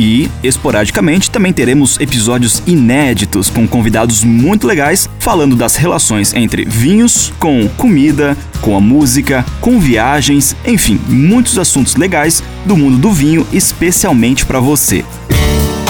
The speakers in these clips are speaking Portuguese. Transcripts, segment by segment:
E, esporadicamente, também teremos episódios inéditos com convidados muito legais falando das relações entre vinhos com comida, com a música, com viagens, enfim, muitos assuntos legais do mundo do vinho, especialmente para você.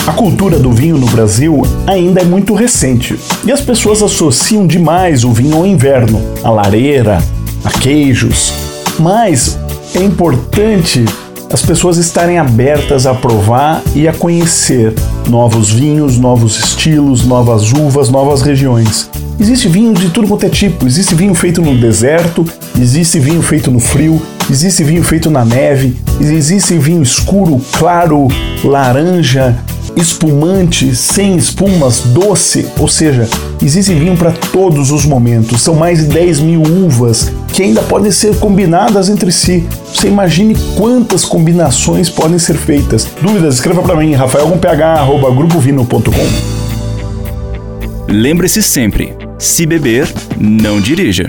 A cultura do vinho no Brasil ainda é muito recente e as pessoas associam demais o vinho ao inverno, à lareira, a queijos. Mas é importante as pessoas estarem abertas a provar e a conhecer novos vinhos, novos estilos, novas uvas, novas regiões. Existe vinho de tudo quanto é tipo. Existe vinho feito no deserto, existe vinho feito no frio, existe vinho feito na neve, existe vinho escuro, claro, laranja, espumante, sem espumas, doce, ou seja, existe vinho para todos os momentos. São mais de 10 mil uvas que ainda podem ser combinadas entre si. Você imagine quantas combinações podem ser feitas. Dúvidas? Escreva para mim, rafael.ph@grupovino.com. Lembre-se sempre, se beber, não dirija.